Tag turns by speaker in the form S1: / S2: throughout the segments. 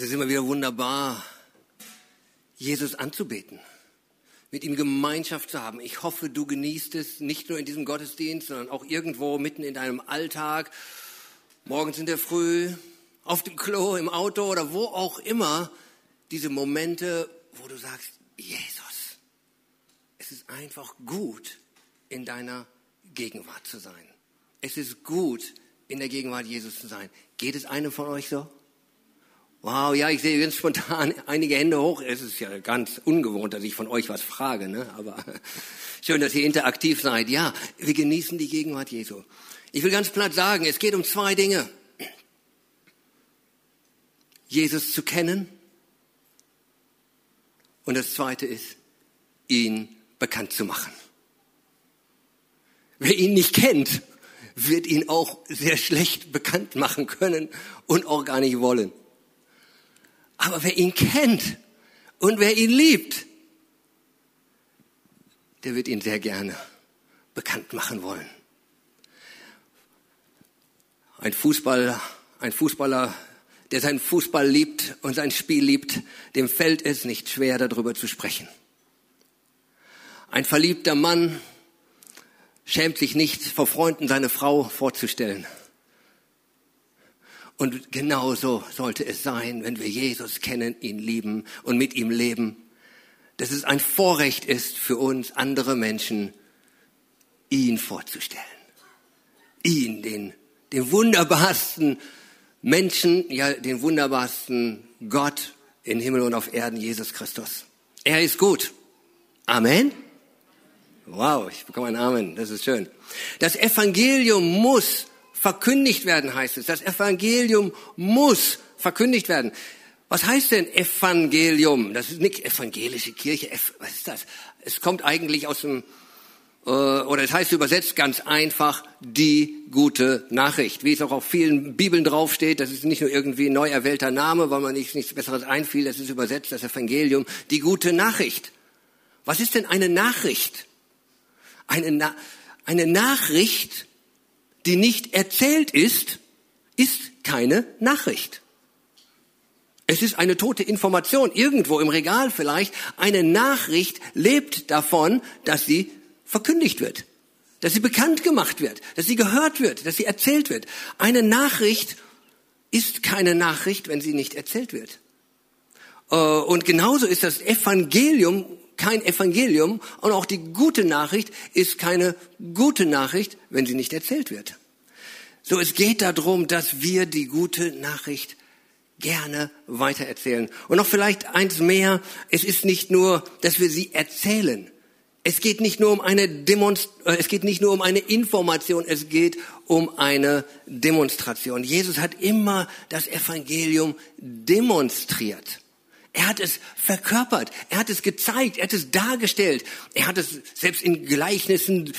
S1: Es ist immer wieder wunderbar, Jesus anzubeten, mit ihm Gemeinschaft zu haben. Ich hoffe, du genießt es nicht nur in diesem Gottesdienst, sondern auch irgendwo mitten in deinem Alltag, morgens in der Früh, auf dem Klo, im Auto oder wo auch immer, diese Momente, wo du sagst, Jesus, es ist einfach gut, in deiner Gegenwart zu sein. Es ist gut, in der Gegenwart Jesus zu sein. Geht es einem von euch so? Wow, ja, ich sehe ganz spontan einige Hände hoch. Es ist ja ganz ungewohnt, dass ich von euch was frage, ne? aber schön, dass ihr interaktiv seid. Ja, wir genießen die Gegenwart Jesu. Ich will ganz platt sagen, es geht um zwei Dinge. Jesus zu kennen und das zweite ist, ihn bekannt zu machen. Wer ihn nicht kennt, wird ihn auch sehr schlecht bekannt machen können und auch gar nicht wollen. Aber wer ihn kennt und wer ihn liebt, der wird ihn sehr gerne bekannt machen wollen. Ein Fußballer, ein Fußballer, der seinen Fußball liebt und sein Spiel liebt, dem fällt es nicht schwer, darüber zu sprechen. Ein verliebter Mann schämt sich nicht, vor Freunden seine Frau vorzustellen. Und genauso sollte es sein, wenn wir Jesus kennen, ihn lieben und mit ihm leben, dass es ein Vorrecht ist für uns, andere Menschen, ihn vorzustellen. Ihn, den, den wunderbarsten Menschen, ja, den wunderbarsten Gott in Himmel und auf Erden, Jesus Christus. Er ist gut. Amen. Wow, ich bekomme ein Amen. Das ist schön. Das Evangelium muss verkündigt werden, heißt es. Das Evangelium muss verkündigt werden. Was heißt denn Evangelium? Das ist nicht evangelische Kirche. Was ist das? Es kommt eigentlich aus dem, äh, oder es heißt übersetzt ganz einfach, die gute Nachricht. Wie es auch auf vielen Bibeln draufsteht, das ist nicht nur irgendwie ein neu erwählter Name, weil man nicht nichts Besseres einfiel, das ist übersetzt, das Evangelium, die gute Nachricht. Was ist denn eine Nachricht? Eine, Na eine Nachricht die nicht erzählt ist, ist keine Nachricht. Es ist eine tote Information, irgendwo im Regal vielleicht. Eine Nachricht lebt davon, dass sie verkündigt wird, dass sie bekannt gemacht wird, dass sie gehört wird, dass sie erzählt wird. Eine Nachricht ist keine Nachricht, wenn sie nicht erzählt wird. Äh, und genauso ist das Evangelium kein Evangelium und auch die gute Nachricht ist keine gute Nachricht, wenn sie nicht erzählt wird. So, es geht darum, dass wir die gute Nachricht gerne weitererzählen. Und noch vielleicht eins mehr, es ist nicht nur, dass wir sie erzählen. Es geht nicht nur um eine Demonst äh, es geht nicht nur um eine Information, es geht um eine Demonstration. Jesus hat immer das Evangelium demonstriert. Er hat es verkörpert, er hat es gezeigt, er hat es dargestellt, er hat es selbst in Gleichnissen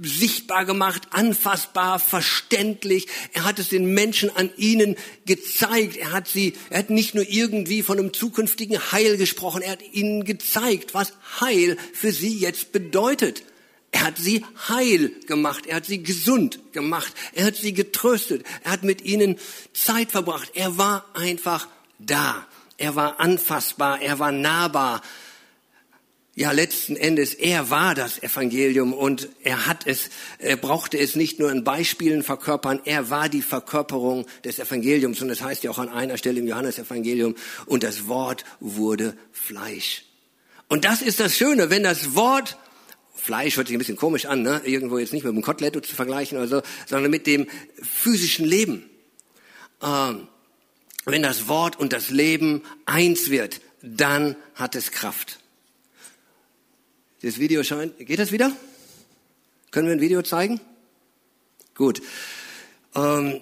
S1: sichtbar gemacht, anfassbar, verständlich. Er hat es den Menschen an ihnen gezeigt. Er hat sie, er hat nicht nur irgendwie von einem zukünftigen Heil gesprochen, er hat ihnen gezeigt, was Heil für sie jetzt bedeutet. Er hat sie heil gemacht, er hat sie gesund gemacht, er hat sie getröstet, er hat mit ihnen Zeit verbracht. Er war einfach da. Er war anfassbar, er war nahbar. Ja, letzten Endes, er war das Evangelium und er hat es, er brauchte es nicht nur in Beispielen verkörpern, er war die Verkörperung des Evangeliums und das heißt ja auch an einer Stelle im Johannesevangelium und das Wort wurde Fleisch. Und das ist das Schöne, wenn das Wort Fleisch hört sich ein bisschen komisch an, ne? irgendwo jetzt nicht mit dem Kotelett zu vergleichen oder so, sondern mit dem physischen Leben. Ähm, wenn das Wort und das Leben eins wird, dann hat es Kraft. Das Video scheint, geht das wieder? Können wir ein Video zeigen? Gut. Ähm,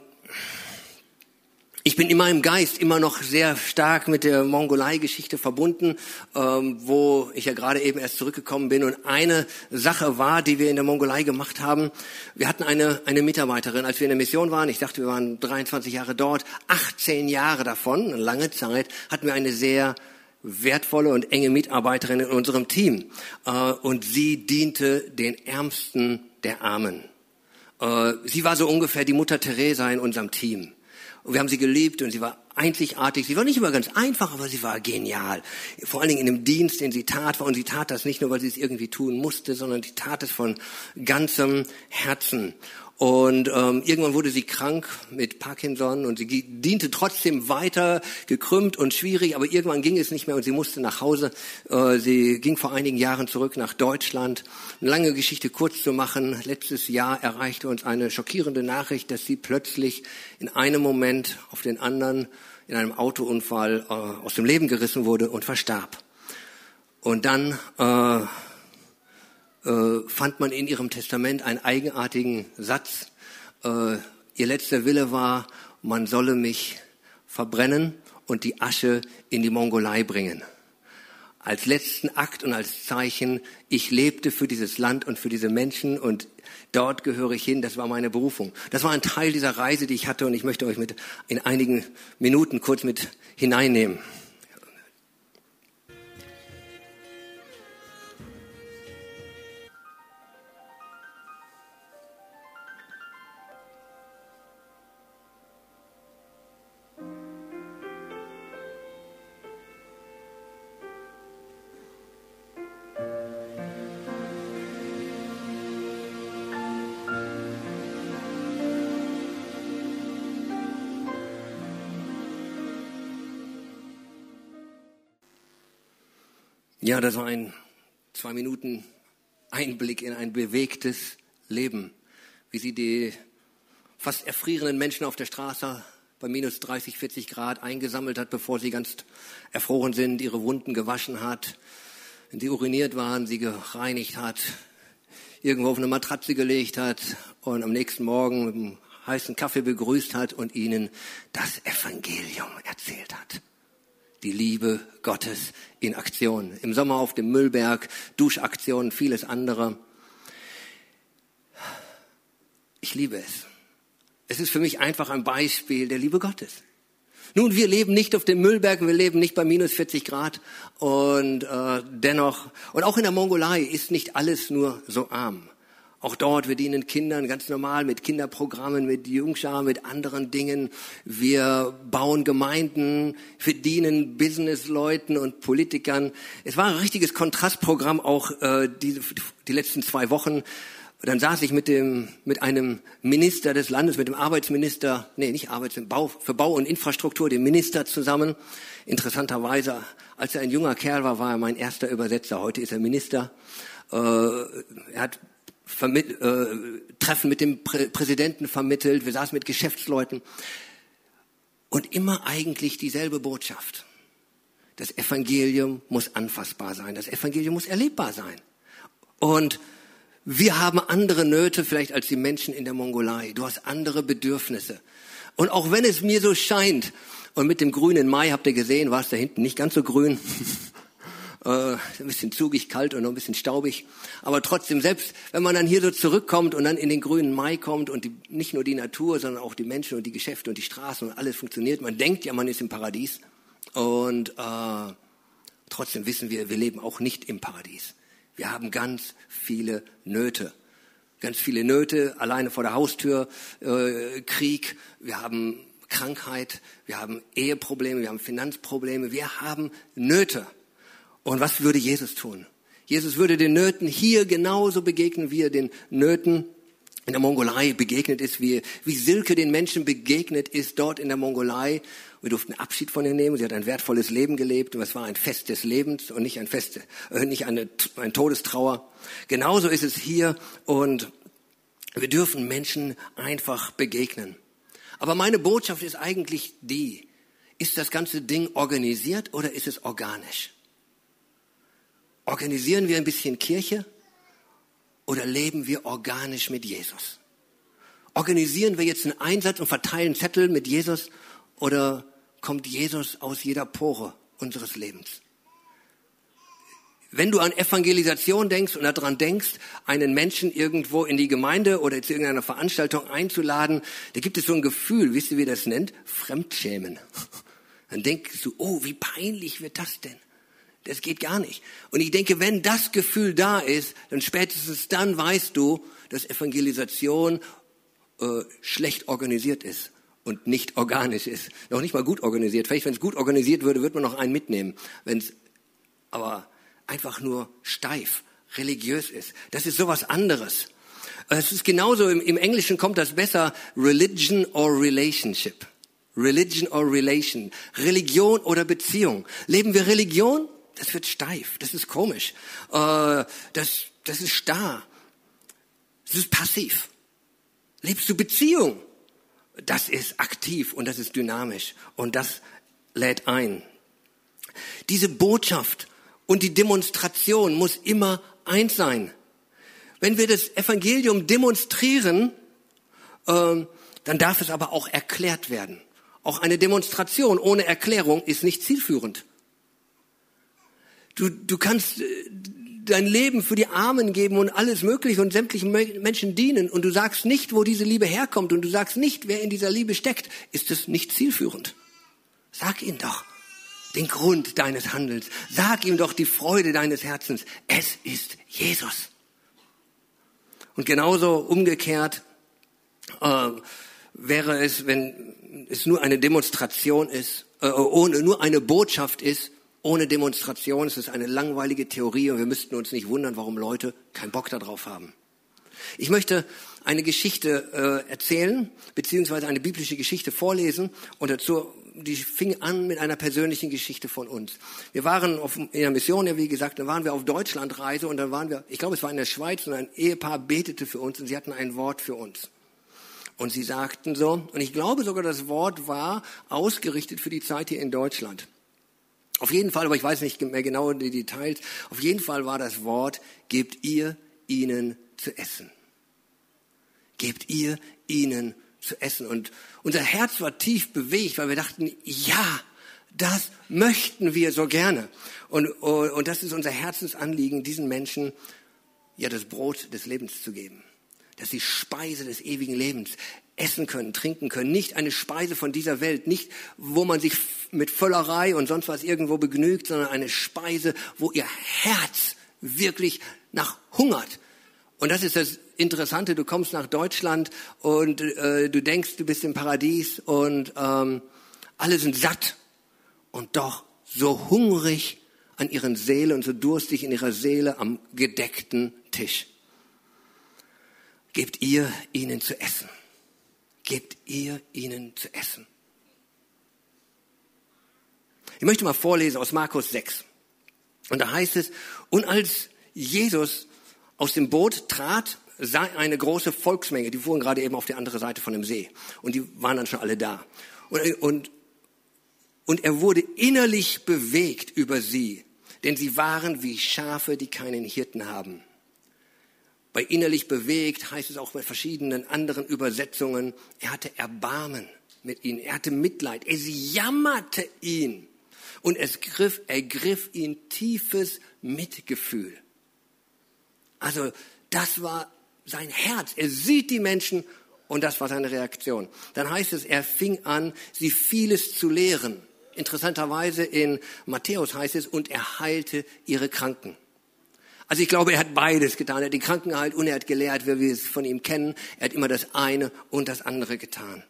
S1: ich bin in meinem Geist immer noch sehr stark mit der Mongolei-Geschichte verbunden, ähm, wo ich ja gerade eben erst zurückgekommen bin. Und eine Sache war, die wir in der Mongolei gemacht haben. Wir hatten eine, eine Mitarbeiterin, als wir in der Mission waren. Ich dachte, wir waren 23 Jahre dort. 18 Jahre davon, eine lange Zeit, hatten wir eine sehr wertvolle und enge Mitarbeiterin in unserem Team. Äh, und sie diente den Ärmsten der Armen. Äh, sie war so ungefähr die Mutter Teresa in unserem Team. Und wir haben sie geliebt und sie war einzigartig. Sie war nicht immer ganz einfach, aber sie war genial. Vor allen Dingen in dem Dienst, den sie tat. Und sie tat das nicht nur, weil sie es irgendwie tun musste, sondern sie tat es von ganzem Herzen. Und ähm, irgendwann wurde sie krank mit Parkinson und sie diente trotzdem weiter, gekrümmt und schwierig, aber irgendwann ging es nicht mehr und sie musste nach Hause. Äh, sie ging vor einigen Jahren zurück nach Deutschland. Eine lange Geschichte kurz zu machen. Letztes Jahr erreichte uns eine schockierende Nachricht, dass sie plötzlich in einem Moment auf den anderen in einem Autounfall äh, aus dem Leben gerissen wurde und verstarb. Und dann äh, äh, fand man in ihrem Testament einen eigenartigen Satz. Äh, ihr letzter Wille war, man solle mich verbrennen und die Asche in die Mongolei bringen. Als letzten Akt und als Zeichen, ich lebte für dieses Land und für diese Menschen und dort gehöre ich hin, das war meine Berufung. Das war ein Teil dieser Reise, die ich hatte und ich möchte euch mit in einigen Minuten kurz mit hineinnehmen. Ja, das war ein zwei Minuten Einblick in ein bewegtes Leben, wie sie die fast erfrierenden Menschen auf der Straße bei minus 30, 40 Grad eingesammelt hat, bevor sie ganz erfroren sind, ihre Wunden gewaschen hat, wenn sie uriniert waren, sie gereinigt hat, irgendwo auf eine Matratze gelegt hat und am nächsten Morgen mit einem heißen Kaffee begrüßt hat und ihnen das Evangelium erzählt hat die Liebe Gottes in Aktion. Im Sommer auf dem Müllberg, Duschaktionen, vieles andere. Ich liebe es. Es ist für mich einfach ein Beispiel der Liebe Gottes. Nun, wir leben nicht auf dem Müllberg, wir leben nicht bei minus 40 Grad und äh, dennoch, und auch in der Mongolei ist nicht alles nur so arm. Auch dort, wir dienen Kindern ganz normal mit Kinderprogrammen, mit Jungschar, mit anderen Dingen. Wir bauen Gemeinden, wir dienen Businessleuten und Politikern. Es war ein richtiges Kontrastprogramm auch äh, die, die letzten zwei Wochen. Dann saß ich mit dem mit einem Minister des Landes, mit dem Arbeitsminister, nee, nicht Arbeits, Bau, für Bau und Infrastruktur, dem Minister zusammen. Interessanterweise, als er ein junger Kerl war, war er mein erster Übersetzer. Heute ist er Minister. Äh, er hat äh, Treffen mit dem Prä Präsidenten vermittelt, wir saßen mit Geschäftsleuten und immer eigentlich dieselbe Botschaft. Das Evangelium muss anfassbar sein, das Evangelium muss erlebbar sein. Und wir haben andere Nöte vielleicht als die Menschen in der Mongolei. Du hast andere Bedürfnisse. Und auch wenn es mir so scheint, und mit dem grünen Mai habt ihr gesehen, war es da hinten nicht ganz so grün. äh, ein bisschen zugig, kalt und noch ein bisschen staubig. Aber trotzdem, selbst wenn man dann hier so zurückkommt und dann in den grünen Mai kommt und die, nicht nur die Natur, sondern auch die Menschen und die Geschäfte und die Straßen und alles funktioniert, man denkt ja, man ist im Paradies. Und äh, trotzdem wissen wir, wir leben auch nicht im Paradies. Wir haben ganz viele Nöte. Ganz viele Nöte, alleine vor der Haustür, äh, Krieg, wir haben Krankheit, wir haben Eheprobleme, wir haben Finanzprobleme, wir haben Nöte. Und was würde Jesus tun? Jesus würde den Nöten hier genauso begegnen, wie er den Nöten in der Mongolei begegnet ist, wie, wie Silke den Menschen begegnet ist dort in der Mongolei. Wir durften Abschied von ihr nehmen. Sie hat ein wertvolles Leben gelebt und es war ein Fest des Lebens und nicht ein Fest, äh, nicht eine, ein Todestrauer. Genauso ist es hier und wir dürfen Menschen einfach begegnen. Aber meine Botschaft ist eigentlich die, ist das ganze Ding organisiert oder ist es organisch? Organisieren wir ein bisschen Kirche oder leben wir organisch mit Jesus? Organisieren wir jetzt einen Einsatz und verteilen Zettel mit Jesus oder kommt Jesus aus jeder Pore unseres Lebens? Wenn du an Evangelisation denkst und daran denkst, einen Menschen irgendwo in die Gemeinde oder zu irgendeiner Veranstaltung einzuladen, da gibt es so ein Gefühl, wisst ihr, wie das nennt? Fremdschämen. Dann denkst du, oh, wie peinlich wird das denn? Das geht gar nicht. Und ich denke, wenn das Gefühl da ist, dann spätestens dann weißt du, dass Evangelisation äh, schlecht organisiert ist und nicht organisch ist. Noch nicht mal gut organisiert. Vielleicht, wenn es gut organisiert würde, würde man noch einen mitnehmen. Wenn es aber einfach nur steif, religiös ist. Das ist sowas anderes. Es ist genauso, im, im Englischen kommt das besser, Religion or Relationship. Religion or Relation. Religion oder Beziehung. Leben wir Religion? Das wird steif. Das ist komisch. Äh, das, das ist starr. Das ist passiv. Lebst du Beziehung? Das ist aktiv und das ist dynamisch und das lädt ein. Diese Botschaft und die Demonstration muss immer eins sein. Wenn wir das Evangelium demonstrieren, ähm, dann darf es aber auch erklärt werden. Auch eine Demonstration ohne Erklärung ist nicht zielführend. Du, du kannst äh, dein Leben für die Armen geben und alles Mögliche und sämtlichen Menschen dienen und du sagst nicht, wo diese Liebe herkommt und du sagst nicht, wer in dieser Liebe steckt, ist es nicht zielführend. Sag ihm doch den Grund deines Handelns. Sag ihm doch die Freude deines Herzens. Es ist Jesus. Und genauso umgekehrt äh, wäre es, wenn es nur eine Demonstration ist, äh, ohne nur eine Botschaft ist, ohne Demonstration ist es eine langweilige Theorie und wir müssten uns nicht wundern, warum Leute keinen Bock darauf haben. Ich möchte eine Geschichte äh, erzählen, beziehungsweise eine biblische Geschichte vorlesen und dazu, die fing an mit einer persönlichen Geschichte von uns. Wir waren auf, in der Mission, ja wie gesagt, dann waren wir auf Deutschlandreise und dann waren wir, ich glaube es war in der Schweiz und ein Ehepaar betete für uns und sie hatten ein Wort für uns. Und sie sagten so, und ich glaube sogar das Wort war ausgerichtet für die Zeit hier in Deutschland. Auf jeden Fall, aber ich weiß nicht mehr genau die Details, auf jeden Fall war das Wort, gebt ihr ihnen zu essen. Gebt ihr ihnen zu essen. Und unser Herz war tief bewegt, weil wir dachten, ja, das möchten wir so gerne. Und, und das ist unser Herzensanliegen, diesen Menschen ja das Brot des Lebens zu geben. Das ist die Speise des ewigen Lebens essen können, trinken können. Nicht eine Speise von dieser Welt, nicht wo man sich mit Völlerei und sonst was irgendwo begnügt, sondern eine Speise, wo ihr Herz wirklich nach hungert. Und das ist das Interessante, du kommst nach Deutschland und äh, du denkst, du bist im Paradies und ähm, alle sind satt und doch so hungrig an ihren Seelen und so durstig in ihrer Seele am gedeckten Tisch. Gebt ihr ihnen zu essen gebt ihr ihnen zu essen. Ich möchte mal vorlesen aus Markus 6. Und da heißt es, und als Jesus aus dem Boot trat, sah eine große Volksmenge, die fuhren gerade eben auf die andere Seite von dem See. Und die waren dann schon alle da. Und, und, und er wurde innerlich bewegt über sie, denn sie waren wie Schafe, die keinen Hirten haben. Bei innerlich bewegt heißt es auch bei verschiedenen anderen Übersetzungen, er hatte Erbarmen mit ihnen, er hatte Mitleid, es jammerte ihn und es griff, ergriff ihn tiefes Mitgefühl. Also das war sein Herz. Er sieht die Menschen und das war seine Reaktion. Dann heißt es, er fing an, sie vieles zu lehren. Interessanterweise in Matthäus heißt es, und er heilte ihre Kranken. Also ich glaube, er hat beides getan. Er hat die Kranken geheilt und er hat gelehrt, wie wir es von ihm kennen. Er hat immer das eine und das andere getan.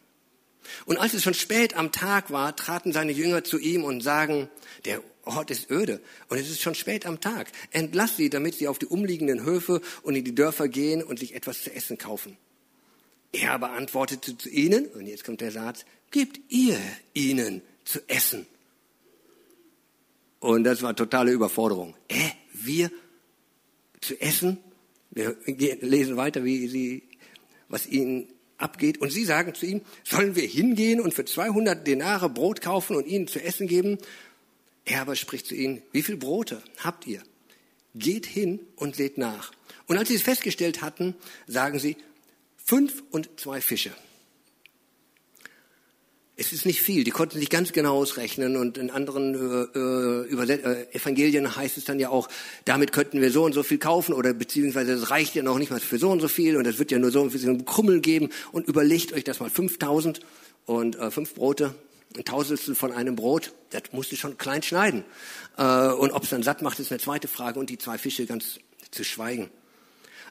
S1: Und als es schon spät am Tag war, traten seine Jünger zu ihm und sagen, der Ort ist öde und es ist schon spät am Tag. Entlass sie, damit sie auf die umliegenden Höfe und in die Dörfer gehen und sich etwas zu essen kaufen. Er aber antwortete zu ihnen, und jetzt kommt der Satz, gebt ihr ihnen zu essen. Und das war totale Überforderung. Äh, wir zu essen. Wir lesen weiter, wie sie, was ihnen abgeht. Und sie sagen zu ihm, sollen wir hingehen und für 200 Denare Brot kaufen und ihnen zu essen geben? Er aber spricht zu ihnen, wie viel Brote habt ihr? Geht hin und seht nach. Und als sie es festgestellt hatten, sagen sie, fünf und zwei Fische. Es ist nicht viel. Die konnten sich ganz genau ausrechnen und in anderen äh, äh, Evangelien heißt es dann ja auch, damit könnten wir so und so viel kaufen oder beziehungsweise es reicht ja noch nicht mal für so und so viel und es wird ja nur so ein Krummel geben und überlegt euch das mal 5000 und äh, fünf Brote, ein Tausendstel von einem Brot, das musst du schon klein schneiden. Äh, und ob es dann satt macht, ist eine zweite Frage und die zwei Fische ganz zu schweigen.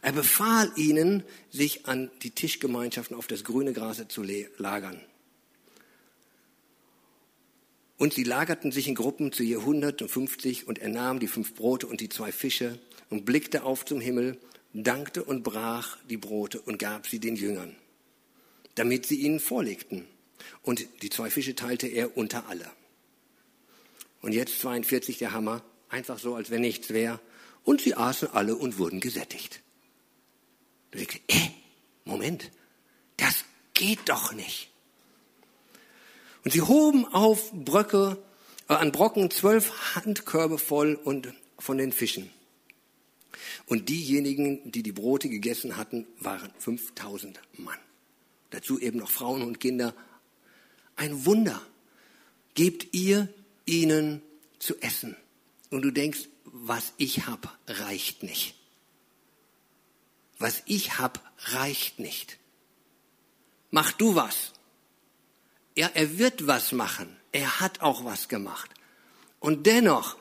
S1: Er befahl ihnen, sich an die Tischgemeinschaften auf das grüne Gras zu lagern. Und sie lagerten sich in Gruppen zu je 150 und er nahm die fünf Brote und die zwei Fische und blickte auf zum Himmel, dankte und brach die Brote und gab sie den Jüngern, damit sie ihnen vorlegten. Und die zwei Fische teilte er unter alle. Und jetzt 42 der Hammer, einfach so, als wenn nichts wäre. Und sie aßen alle und wurden gesättigt. Du denkst, äh, Moment, das geht doch nicht. Und sie hoben auf Bröcke, äh, an Brocken zwölf Handkörbe voll und von den Fischen. Und diejenigen, die die Brote gegessen hatten, waren 5000 Mann. Dazu eben noch Frauen und Kinder. Ein Wunder. Gebt ihr ihnen zu essen. Und du denkst, was ich hab, reicht nicht. Was ich hab, reicht nicht. Mach du was. Ja, er wird was machen. Er hat auch was gemacht. Und dennoch,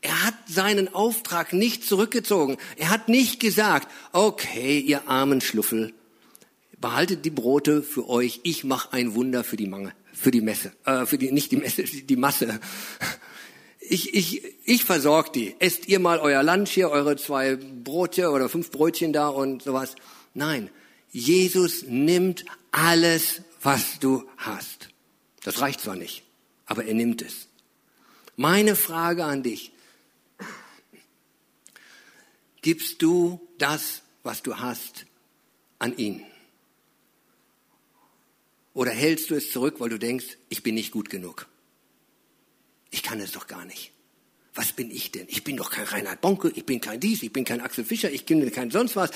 S1: er hat seinen Auftrag nicht zurückgezogen. Er hat nicht gesagt, okay, ihr armen Schluffel, behaltet die Brote für euch, ich mache ein Wunder für die Mangel für die Messe, äh, für die, nicht die Messe, die Masse. Ich, ich, ich versorge die. Esst ihr mal euer Lunch hier, eure zwei Brote oder fünf Brötchen da und sowas. Nein, Jesus nimmt alles, was du hast. Das reicht zwar nicht, aber er nimmt es. Meine Frage an dich. Gibst du das, was du hast, an ihn? Oder hältst du es zurück, weil du denkst, ich bin nicht gut genug? Ich kann es doch gar nicht. Was bin ich denn? Ich bin doch kein Reinhard Bonke, ich bin kein dies, ich bin kein Axel Fischer, ich bin kein sonst was.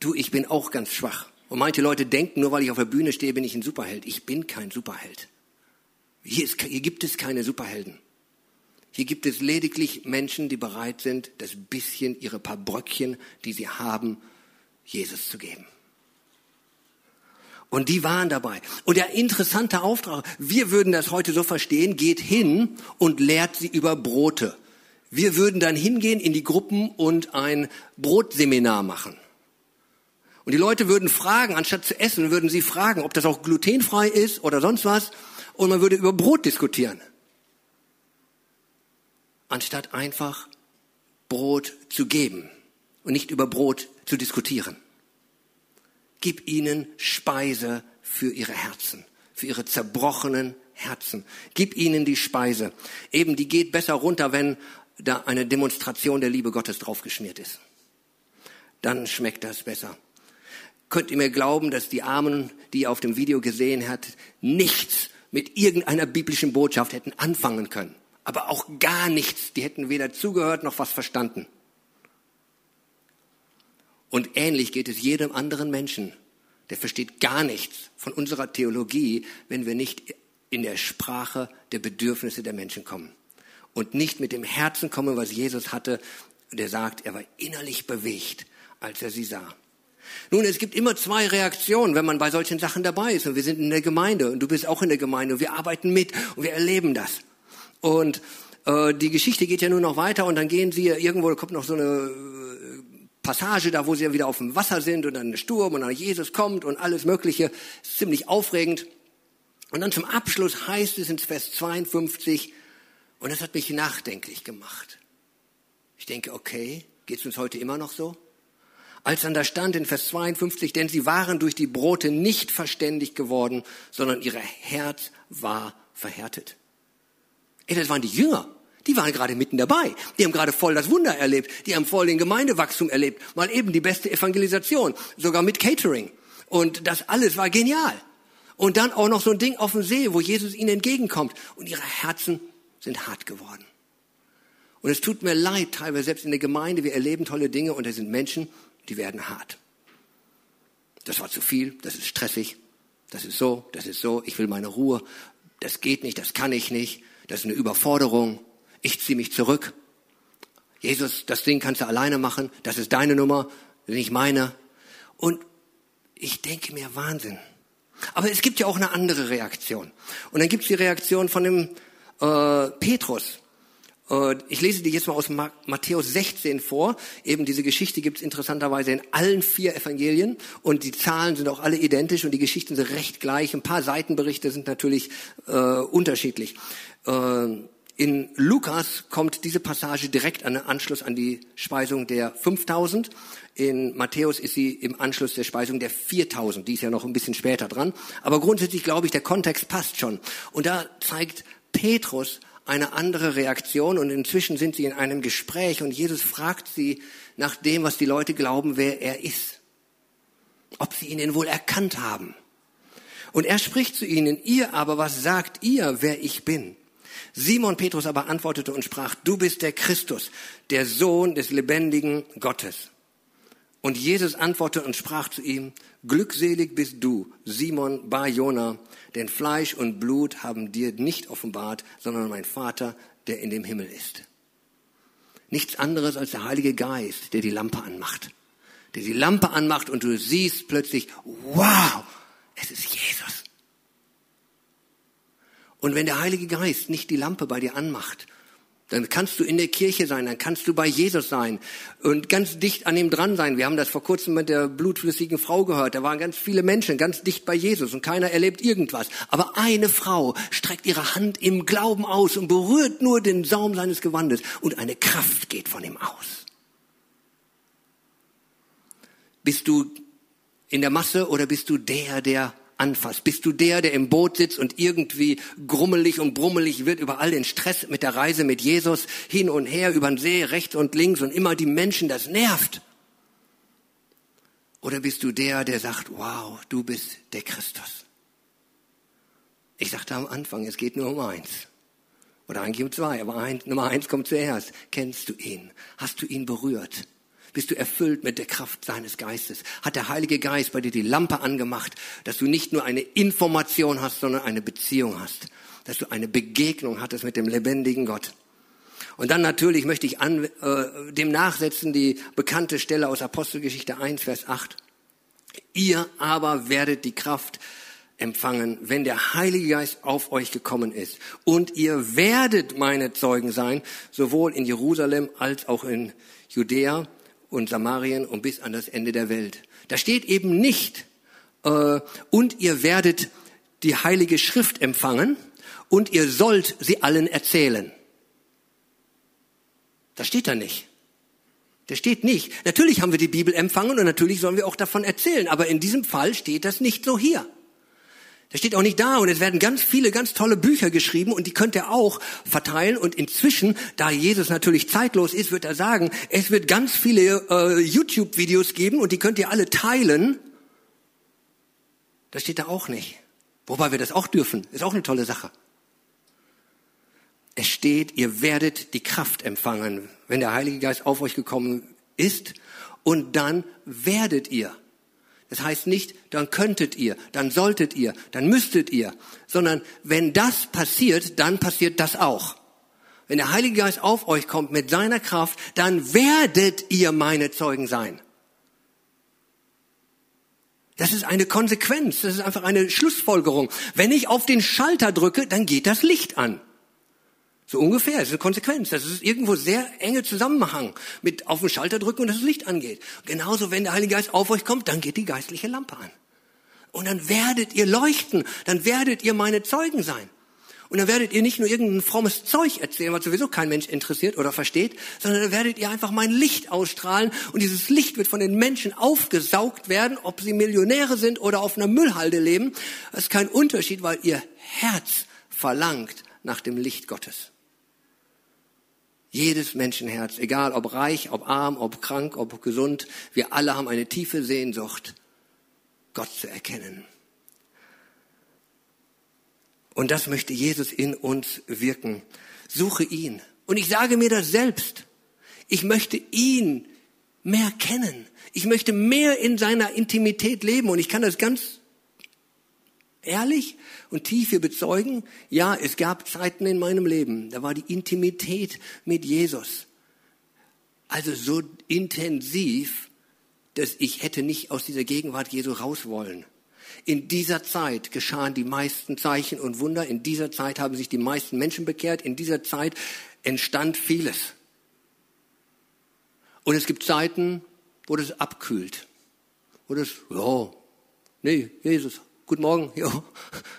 S1: Du, ich bin auch ganz schwach. Und manche Leute denken, nur weil ich auf der Bühne stehe, bin ich ein Superheld. Ich bin kein Superheld. Hier, ist, hier gibt es keine Superhelden. Hier gibt es lediglich Menschen, die bereit sind, das bisschen, ihre paar Bröckchen, die sie haben, Jesus zu geben. Und die waren dabei. Und der interessante Auftrag, wir würden das heute so verstehen, geht hin und lehrt sie über Brote. Wir würden dann hingehen in die Gruppen und ein Brotseminar machen. Und die Leute würden fragen, anstatt zu essen, würden sie fragen, ob das auch glutenfrei ist oder sonst was. Und man würde über Brot diskutieren. Anstatt einfach Brot zu geben und nicht über Brot zu diskutieren. Gib ihnen Speise für ihre Herzen, für ihre zerbrochenen Herzen. Gib ihnen die Speise. Eben, die geht besser runter, wenn da eine Demonstration der Liebe Gottes draufgeschmiert ist. Dann schmeckt das besser. Könnt ihr mir glauben, dass die Armen, die ihr auf dem Video gesehen habt, nichts mit irgendeiner biblischen Botschaft hätten anfangen können. Aber auch gar nichts. Die hätten weder zugehört noch was verstanden. Und ähnlich geht es jedem anderen Menschen. Der versteht gar nichts von unserer Theologie, wenn wir nicht in der Sprache der Bedürfnisse der Menschen kommen. Und nicht mit dem Herzen kommen, was Jesus hatte. Der sagt, er war innerlich bewegt, als er sie sah. Nun, es gibt immer zwei Reaktionen, wenn man bei solchen Sachen dabei ist. Und wir sind in der Gemeinde und du bist auch in der Gemeinde und wir arbeiten mit und wir erleben das. Und äh, die Geschichte geht ja nur noch weiter und dann gehen sie irgendwo, kommt noch so eine Passage da, wo sie wieder auf dem Wasser sind und dann ein Sturm und dann Jesus kommt und alles Mögliche. Ziemlich aufregend. Und dann zum Abschluss heißt es in Vers 52, und das hat mich nachdenklich gemacht. Ich denke, okay, geht es uns heute immer noch so? Als dann da stand in Vers 52, denn sie waren durch die Brote nicht verständig geworden, sondern ihr Herz war verhärtet. Ey, das waren die Jünger. Die waren gerade mitten dabei. Die haben gerade voll das Wunder erlebt. Die haben voll den Gemeindewachstum erlebt. Mal eben die beste Evangelisation. Sogar mit Catering. Und das alles war genial. Und dann auch noch so ein Ding auf dem See, wo Jesus ihnen entgegenkommt. Und ihre Herzen sind hart geworden. Und es tut mir leid, teilweise selbst in der Gemeinde, wir erleben tolle Dinge und es sind Menschen, die werden hart. Das war zu viel, das ist stressig, das ist so, das ist so, ich will meine Ruhe, das geht nicht, das kann ich nicht, das ist eine Überforderung ich ziehe mich zurück. Jesus, das Ding kannst du alleine machen, das ist deine Nummer, nicht meine. Und ich denke mir, Wahnsinn. Aber es gibt ja auch eine andere Reaktion. Und dann gibt es die Reaktion von dem äh, Petrus. Ich lese dir jetzt mal aus Matthäus 16 vor. Eben diese Geschichte gibt es interessanterweise in allen vier Evangelien und die Zahlen sind auch alle identisch und die Geschichten sind recht gleich. Ein paar Seitenberichte sind natürlich äh, unterschiedlich. Äh, in Lukas kommt diese Passage direkt an den Anschluss an die Speisung der 5000. In Matthäus ist sie im Anschluss der Speisung der 4000. Die ist ja noch ein bisschen später dran. Aber grundsätzlich glaube ich, der Kontext passt schon. Und da zeigt Petrus eine andere Reaktion und inzwischen sind sie in einem Gespräch und Jesus fragt sie nach dem, was die Leute glauben, wer er ist. Ob sie ihn denn wohl erkannt haben. Und er spricht zu ihnen, ihr aber, was sagt ihr, wer ich bin? Simon Petrus aber antwortete und sprach, du bist der Christus, der Sohn des lebendigen Gottes. Und Jesus antwortete und sprach zu ihm, glückselig bist du, Simon Bar Jona, denn Fleisch und Blut haben dir nicht offenbart, sondern mein Vater, der in dem Himmel ist. Nichts anderes als der Heilige Geist, der die Lampe anmacht. Der die Lampe anmacht und du siehst plötzlich, wow, es ist Jesus. Und wenn der Heilige Geist nicht die Lampe bei dir anmacht dann kannst du in der Kirche sein, dann kannst du bei Jesus sein und ganz dicht an ihm dran sein. Wir haben das vor kurzem mit der blutflüssigen Frau gehört. Da waren ganz viele Menschen ganz dicht bei Jesus und keiner erlebt irgendwas. Aber eine Frau streckt ihre Hand im Glauben aus und berührt nur den Saum seines Gewandes und eine Kraft geht von ihm aus. Bist du in der Masse oder bist du der, der anfasst? Bist du der, der im Boot sitzt und irgendwie grummelig und brummelig wird über all den Stress mit der Reise mit Jesus hin und her über den See, rechts und links und immer die Menschen, das nervt? Oder bist du der, der sagt, wow, du bist der Christus? Ich sagte am Anfang, es geht nur um eins. Oder eigentlich um zwei, aber ein, Nummer eins kommt zuerst. Kennst du ihn? Hast du ihn berührt? Bist du erfüllt mit der Kraft seines Geistes. Hat der Heilige Geist bei dir die Lampe angemacht, dass du nicht nur eine Information hast, sondern eine Beziehung hast. Dass du eine Begegnung hattest mit dem lebendigen Gott. Und dann natürlich möchte ich an, äh, dem nachsetzen die bekannte Stelle aus Apostelgeschichte 1, Vers 8. Ihr aber werdet die Kraft empfangen, wenn der Heilige Geist auf euch gekommen ist. Und ihr werdet meine Zeugen sein, sowohl in Jerusalem als auch in Judäa und Samarien und bis an das Ende der Welt. Da steht eben nicht, äh, und ihr werdet die heilige Schrift empfangen und ihr sollt sie allen erzählen. Das steht da nicht. Das steht nicht. Natürlich haben wir die Bibel empfangen und natürlich sollen wir auch davon erzählen, aber in diesem Fall steht das nicht so hier. Der steht auch nicht da und es werden ganz viele ganz tolle Bücher geschrieben und die könnt ihr auch verteilen und inzwischen, da Jesus natürlich zeitlos ist, wird er sagen, es wird ganz viele äh, YouTube-Videos geben und die könnt ihr alle teilen. Das steht da auch nicht. Wobei wir das auch dürfen, ist auch eine tolle Sache. Es steht, ihr werdet die Kraft empfangen, wenn der Heilige Geist auf euch gekommen ist und dann werdet ihr das heißt nicht, dann könntet ihr, dann solltet ihr, dann müsstet ihr, sondern wenn das passiert, dann passiert das auch. Wenn der Heilige Geist auf euch kommt mit seiner Kraft, dann werdet ihr meine Zeugen sein. Das ist eine Konsequenz, das ist einfach eine Schlussfolgerung. Wenn ich auf den Schalter drücke, dann geht das Licht an. So ungefähr, das ist eine Konsequenz. Das ist irgendwo sehr enge Zusammenhang mit auf den Schalter drücken und das Licht angeht. Genauso, wenn der Heilige Geist auf euch kommt, dann geht die geistliche Lampe an. Und dann werdet ihr leuchten, dann werdet ihr meine Zeugen sein. Und dann werdet ihr nicht nur irgendein frommes Zeug erzählen, was sowieso kein Mensch interessiert oder versteht, sondern dann werdet ihr einfach mein Licht ausstrahlen und dieses Licht wird von den Menschen aufgesaugt werden, ob sie Millionäre sind oder auf einer Müllhalde leben. Das ist kein Unterschied, weil ihr Herz verlangt nach dem Licht Gottes. Jedes Menschenherz, egal ob reich, ob arm, ob krank, ob gesund, wir alle haben eine tiefe Sehnsucht, Gott zu erkennen. Und das möchte Jesus in uns wirken. Suche ihn. Und ich sage mir das selbst. Ich möchte ihn mehr kennen. Ich möchte mehr in seiner Intimität leben. Und ich kann das ganz ehrlich und tief hier bezeugen, ja, es gab Zeiten in meinem Leben, da war die Intimität mit Jesus also so intensiv, dass ich hätte nicht aus dieser Gegenwart Jesu raus wollen. In dieser Zeit geschahen die meisten Zeichen und Wunder. In dieser Zeit haben sich die meisten Menschen bekehrt. In dieser Zeit entstand vieles. Und es gibt Zeiten, wo das abkühlt. Wo das, ja, nee, Jesus, guten Morgen, ja,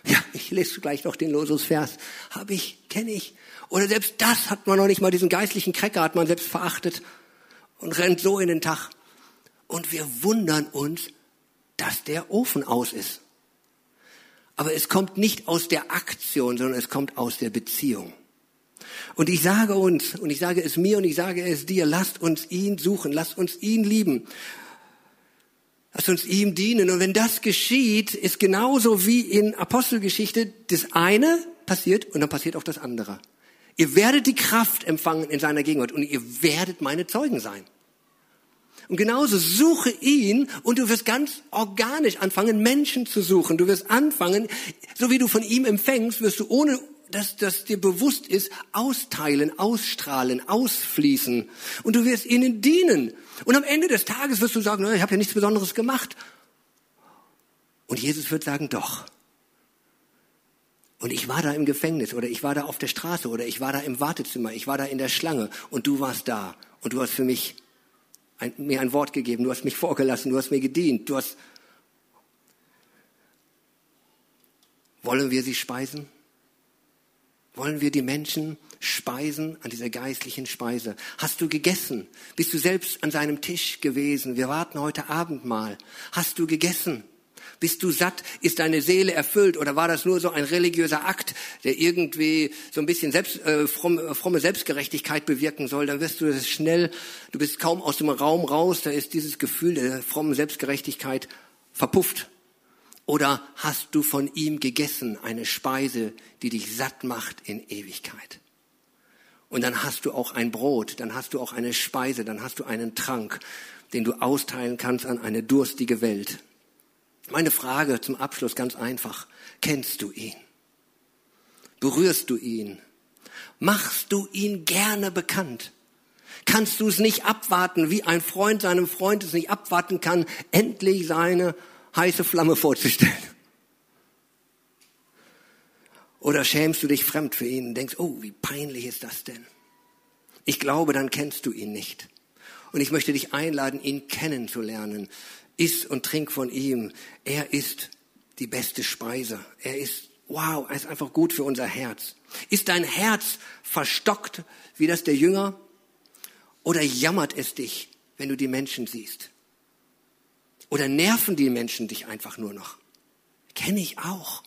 S1: ja, ich lese gleich noch den Losusvers. Hab ich, kenne ich. Oder selbst das hat man noch nicht mal, diesen geistlichen Cracker hat man selbst verachtet und rennt so in den Tag. Und wir wundern uns, dass der Ofen aus ist. Aber es kommt nicht aus der Aktion, sondern es kommt aus der Beziehung. Und ich sage uns, und ich sage es mir und ich sage es dir, lasst uns ihn suchen, lasst uns ihn lieben. Lasst uns ihm dienen. Und wenn das geschieht, ist genauso wie in Apostelgeschichte das eine passiert und dann passiert auch das andere. Ihr werdet die Kraft empfangen in seiner Gegenwart und ihr werdet meine Zeugen sein. Und genauso suche ihn und du wirst ganz organisch anfangen, Menschen zu suchen. Du wirst anfangen, so wie du von ihm empfängst, wirst du ohne dass das dir bewusst ist, austeilen, ausstrahlen, ausfließen. Und du wirst ihnen dienen. Und am Ende des Tages wirst du sagen, ich habe ja nichts Besonderes gemacht. Und Jesus wird sagen, doch. Und ich war da im Gefängnis oder ich war da auf der Straße oder ich war da im Wartezimmer, ich war da in der Schlange und du warst da und du hast für mich ein, mir ein Wort gegeben, du hast mich vorgelassen, du hast mir gedient, du hast. Wollen wir sie speisen? Wollen wir die Menschen speisen an dieser geistlichen Speise? Hast du gegessen? Bist du selbst an seinem Tisch gewesen? Wir warten heute Abend mal. Hast du gegessen? Bist du satt? Ist deine Seele erfüllt? Oder war das nur so ein religiöser Akt, der irgendwie so ein bisschen selbst, äh, fromme, fromme Selbstgerechtigkeit bewirken soll? Dann wirst du das schnell, du bist kaum aus dem Raum raus, da ist dieses Gefühl der frommen Selbstgerechtigkeit verpufft. Oder hast du von ihm gegessen, eine Speise, die dich satt macht in Ewigkeit? Und dann hast du auch ein Brot, dann hast du auch eine Speise, dann hast du einen Trank, den du austeilen kannst an eine durstige Welt. Meine Frage zum Abschluss ganz einfach. Kennst du ihn? Berührst du ihn? Machst du ihn gerne bekannt? Kannst du es nicht abwarten, wie ein Freund seinem Freund es nicht abwarten kann, endlich seine heiße Flamme vorzustellen? Oder schämst du dich fremd für ihn und denkst, oh, wie peinlich ist das denn? Ich glaube, dann kennst du ihn nicht. Und ich möchte dich einladen, ihn kennenzulernen. Iss und trink von ihm. Er ist die beste Speise. Er ist, wow, er ist einfach gut für unser Herz. Ist dein Herz verstockt wie das der Jünger? Oder jammert es dich, wenn du die Menschen siehst? Oder nerven die Menschen dich einfach nur noch? Kenne ich auch.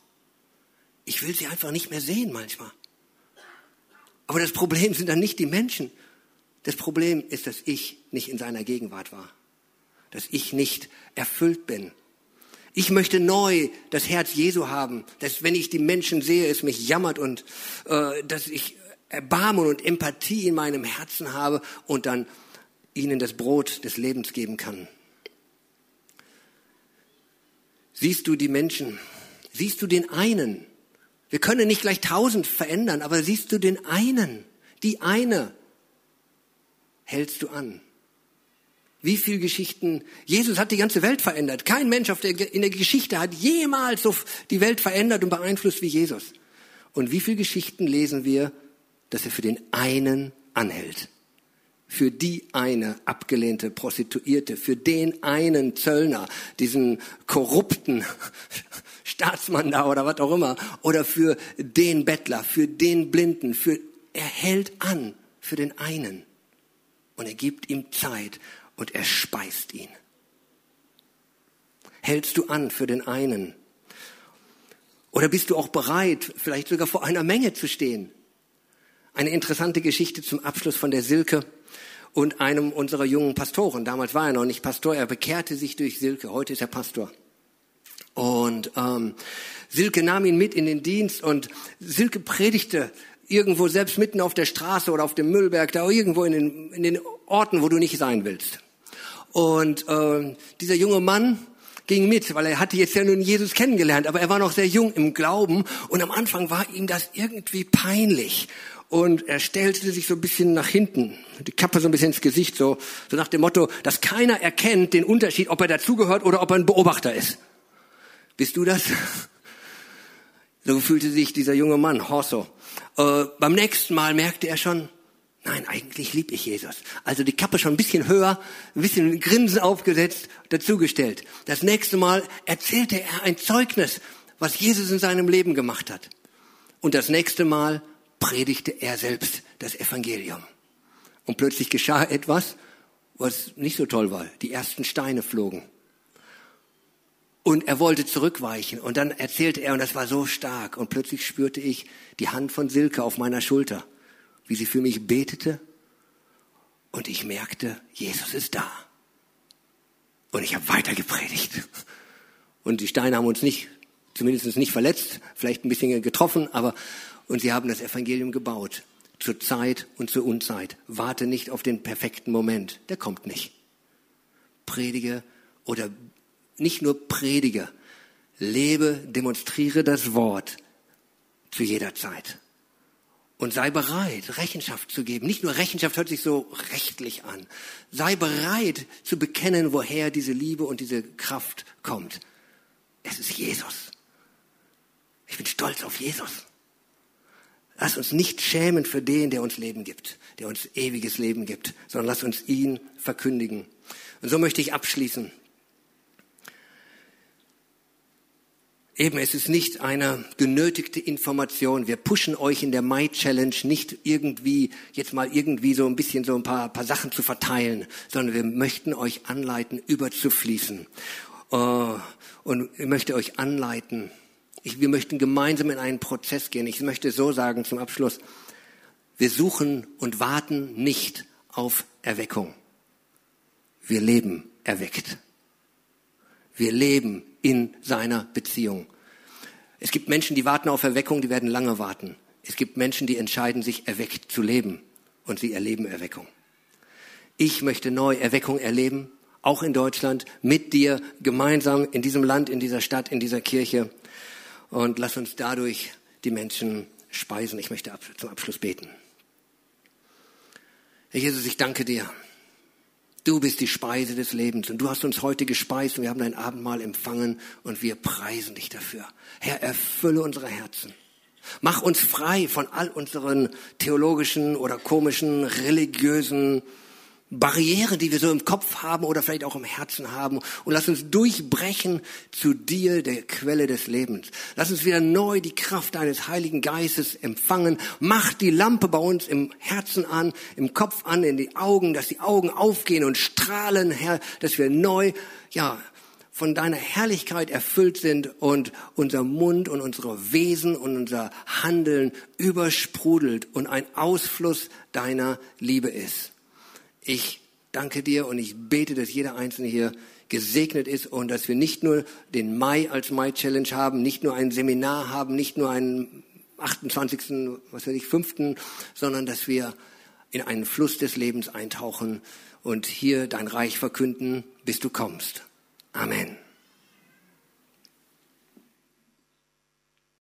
S1: Ich will sie einfach nicht mehr sehen manchmal. Aber das Problem sind dann nicht die Menschen. Das Problem ist, dass ich nicht in seiner Gegenwart war dass ich nicht erfüllt bin. Ich möchte neu das Herz Jesu haben, dass wenn ich die Menschen sehe, es mich jammert und äh, dass ich Erbarmen und Empathie in meinem Herzen habe und dann ihnen das Brot des Lebens geben kann. Siehst du die Menschen? Siehst du den einen? Wir können nicht gleich tausend verändern, aber siehst du den einen? Die eine hältst du an. Wie viele Geschichten? Jesus hat die ganze Welt verändert. Kein Mensch auf der, in der Geschichte hat jemals so die Welt verändert und beeinflusst wie Jesus. Und wie viele Geschichten lesen wir, dass er für den einen anhält? Für die eine abgelehnte Prostituierte, für den einen Zöllner, diesen korrupten Staatsmann da oder was auch immer, oder für den Bettler, für den Blinden, für, er hält an für den einen. Und er gibt ihm Zeit und er speist ihn. Hältst du an für den einen? Oder bist du auch bereit, vielleicht sogar vor einer Menge zu stehen? Eine interessante Geschichte zum Abschluss von der Silke und einem unserer jungen Pastoren. Damals war er noch nicht Pastor, er bekehrte sich durch Silke, heute ist er Pastor. Und ähm, Silke nahm ihn mit in den Dienst und Silke predigte irgendwo selbst mitten auf der Straße oder auf dem Müllberg, da irgendwo in den, in den Orten, wo du nicht sein willst. Und äh, dieser junge Mann ging mit, weil er hatte jetzt ja nun Jesus kennengelernt, aber er war noch sehr jung im Glauben und am Anfang war ihm das irgendwie peinlich. Und er stellte sich so ein bisschen nach hinten, die Kappe so ein bisschen ins Gesicht, so, so nach dem Motto, dass keiner erkennt den Unterschied, ob er dazugehört oder ob er ein Beobachter ist. Bist du das? So fühlte sich dieser junge Mann, Horso. Äh, beim nächsten Mal merkte er schon, nein, eigentlich lieb ich Jesus. Also die Kappe schon ein bisschen höher, ein bisschen Grinsen aufgesetzt, dazugestellt. Das nächste Mal erzählte er ein Zeugnis, was Jesus in seinem Leben gemacht hat. Und das nächste Mal predigte er selbst das Evangelium. Und plötzlich geschah etwas, was nicht so toll war. Die ersten Steine flogen. Und er wollte zurückweichen. Und dann erzählte er, und das war so stark. Und plötzlich spürte ich die Hand von Silke auf meiner Schulter, wie sie für mich betete. Und ich merkte, Jesus ist da. Und ich habe weiter gepredigt. Und die Steine haben uns nicht, zumindest nicht verletzt, vielleicht ein bisschen getroffen, aber, und sie haben das Evangelium gebaut zur Zeit und zur Unzeit. Warte nicht auf den perfekten Moment. Der kommt nicht. Predige oder nicht nur predige. Lebe, demonstriere das Wort zu jeder Zeit. Und sei bereit, Rechenschaft zu geben. Nicht nur Rechenschaft hört sich so rechtlich an. Sei bereit zu bekennen, woher diese Liebe und diese Kraft kommt. Es ist Jesus. Ich bin stolz auf Jesus. Lass uns nicht schämen für den, der uns Leben gibt, der uns ewiges Leben gibt, sondern lass uns ihn verkündigen. Und so möchte ich abschließen. Eben, es ist nicht eine genötigte Information. Wir pushen euch in der Mai Challenge nicht irgendwie, jetzt mal irgendwie so ein bisschen so ein paar, paar Sachen zu verteilen, sondern wir möchten euch anleiten, überzufließen. Uh, und ich möchte euch anleiten, ich, wir möchten gemeinsam in einen Prozess gehen. Ich möchte so sagen zum Abschluss, wir suchen und warten nicht auf Erweckung. Wir leben erweckt. Wir leben in seiner Beziehung. Es gibt Menschen, die warten auf Erweckung, die werden lange warten. Es gibt Menschen, die entscheiden sich, erweckt zu leben und sie erleben Erweckung. Ich möchte neu Erweckung erleben, auch in Deutschland, mit dir, gemeinsam in diesem Land, in dieser Stadt, in dieser Kirche und lass uns dadurch die Menschen speisen. Ich möchte zum Abschluss beten. Herr Jesus, ich danke dir. Du bist die Speise des Lebens und du hast uns heute gespeist und wir haben dein Abendmahl empfangen und wir preisen dich dafür. Herr, erfülle unsere Herzen. Mach uns frei von all unseren theologischen oder komischen, religiösen Barrieren, die wir so im Kopf haben oder vielleicht auch im Herzen haben. Und lass uns durchbrechen zu dir, der Quelle des Lebens. Lass uns wieder neu die Kraft deines Heiligen Geistes empfangen. Mach die Lampe bei uns im Herzen an, im Kopf an, in die Augen, dass die Augen aufgehen und strahlen, Herr, dass wir neu, ja, von deiner Herrlichkeit erfüllt sind und unser Mund und unsere Wesen und unser Handeln übersprudelt und ein Ausfluss deiner Liebe ist. Ich danke dir und ich bete, dass jeder Einzelne hier gesegnet ist und dass wir nicht nur den Mai als Mai Challenge haben, nicht nur ein Seminar haben, nicht nur einen 28., was weiß ich, 5., sondern dass wir in einen Fluss des Lebens eintauchen und hier dein Reich verkünden, bis du kommst. Amen.